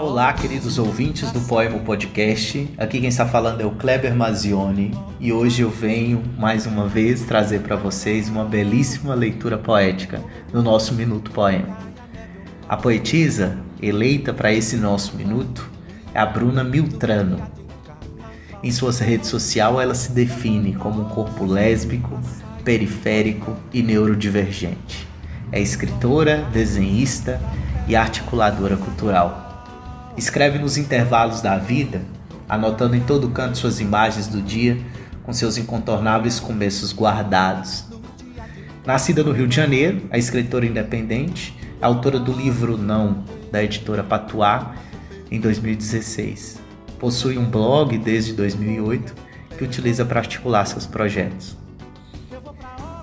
Olá, queridos ouvintes do Poema Podcast. Aqui quem está falando é o Kleber Mazioni e hoje eu venho mais uma vez trazer para vocês uma belíssima leitura poética no nosso Minuto Poema. A poetisa eleita para esse nosso minuto é a Bruna Miltrano. Em sua rede social, ela se define como um corpo lésbico, periférico e neurodivergente. É escritora, desenhista e articuladora cultural Escreve nos intervalos da vida, anotando em todo canto suas imagens do dia, com seus incontornáveis começos guardados. Nascida no Rio de Janeiro, a escritora independente, autora do livro Não, da editora Patuá, em 2016. Possui um blog desde 2008 que utiliza para articular seus projetos.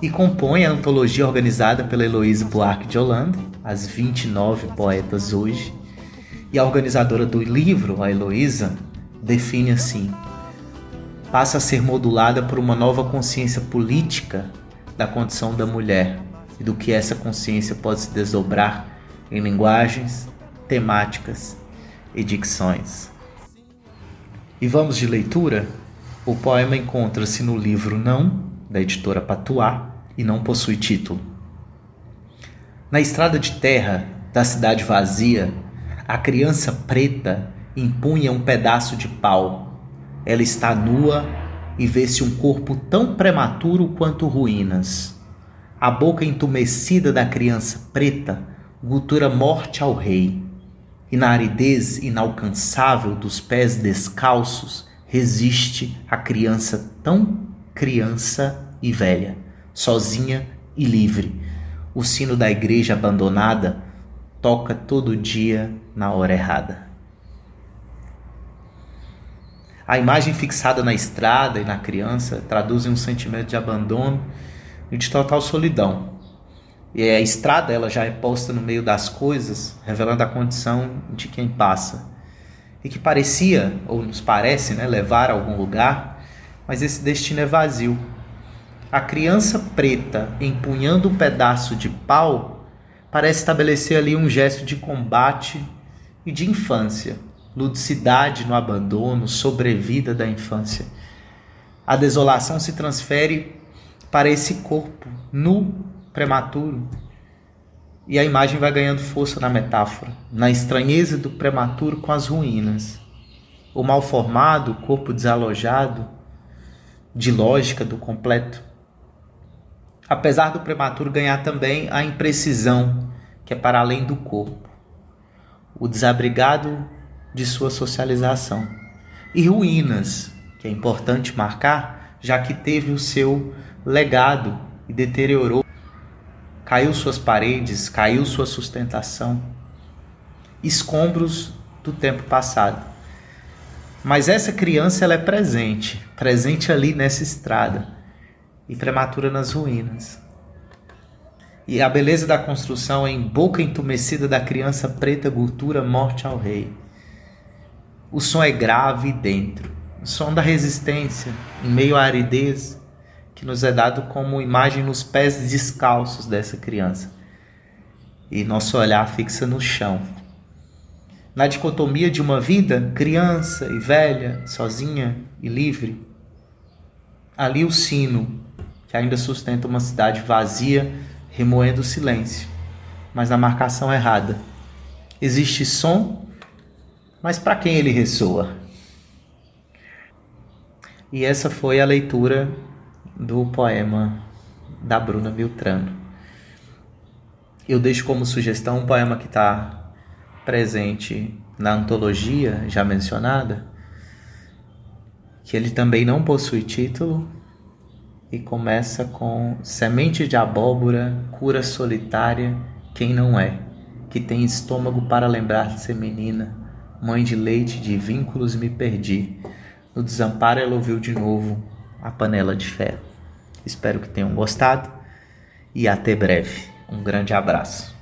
E compõe a antologia organizada pela Heloísa Buarque de Holanda, As 29 Poetas Hoje, e a organizadora do livro, a Heloísa, define assim: passa a ser modulada por uma nova consciência política da condição da mulher e do que essa consciência pode se desdobrar em linguagens, temáticas e dicções. E vamos de leitura? O poema encontra-se no livro Não, da editora Patuá, e não possui título. Na estrada de terra da cidade vazia, a criança preta impunha um pedaço de pau. Ela está nua e vê-se um corpo tão prematuro quanto ruínas. A boca entumecida da criança preta gutura morte ao rei. E na aridez inalcançável dos pés descalços resiste a criança tão criança e velha, sozinha e livre. O sino da igreja abandonada toca todo dia na hora errada. A imagem fixada na estrada e na criança traduzem um sentimento de abandono e de total solidão. E a estrada ela já é posta no meio das coisas, revelando a condição de quem passa. E que parecia, ou nos parece, né, levar a algum lugar, mas esse destino é vazio. A criança preta empunhando um pedaço de pau parece estabelecer ali um gesto de combate e de infância, ludicidade no abandono, sobrevida da infância. A desolação se transfere para esse corpo nu, prematuro, e a imagem vai ganhando força na metáfora, na estranheza do prematuro com as ruínas. O mal formado, o corpo desalojado, de lógica do completo. Apesar do prematuro ganhar também a imprecisão, que é para além do corpo o desabrigado de sua socialização. E ruínas, que é importante marcar, já que teve o seu legado e deteriorou. Caiu suas paredes, caiu sua sustentação. Escombros do tempo passado. Mas essa criança ela é presente, presente ali nessa estrada e prematura nas ruínas. E a beleza da construção em boca entumecida da criança preta gultura morte ao rei. O som é grave dentro, o som da resistência em meio à aridez que nos é dado como imagem nos pés descalços dessa criança. E nosso olhar fixa no chão. Na dicotomia de uma vida, criança e velha, sozinha e livre, ali o sino que ainda sustenta uma cidade vazia remoendo o silêncio, mas na marcação errada. Existe som, mas para quem ele ressoa? E essa foi a leitura do poema da Bruna Beltrano. Eu deixo como sugestão um poema que está presente na antologia já mencionada, que ele também não possui título, e começa com semente de abóbora, cura solitária, quem não é, que tem estômago para lembrar de ser menina, mãe de leite de vínculos me perdi. No desamparo ela ouviu de novo a panela de ferro. Espero que tenham gostado e até breve. Um grande abraço.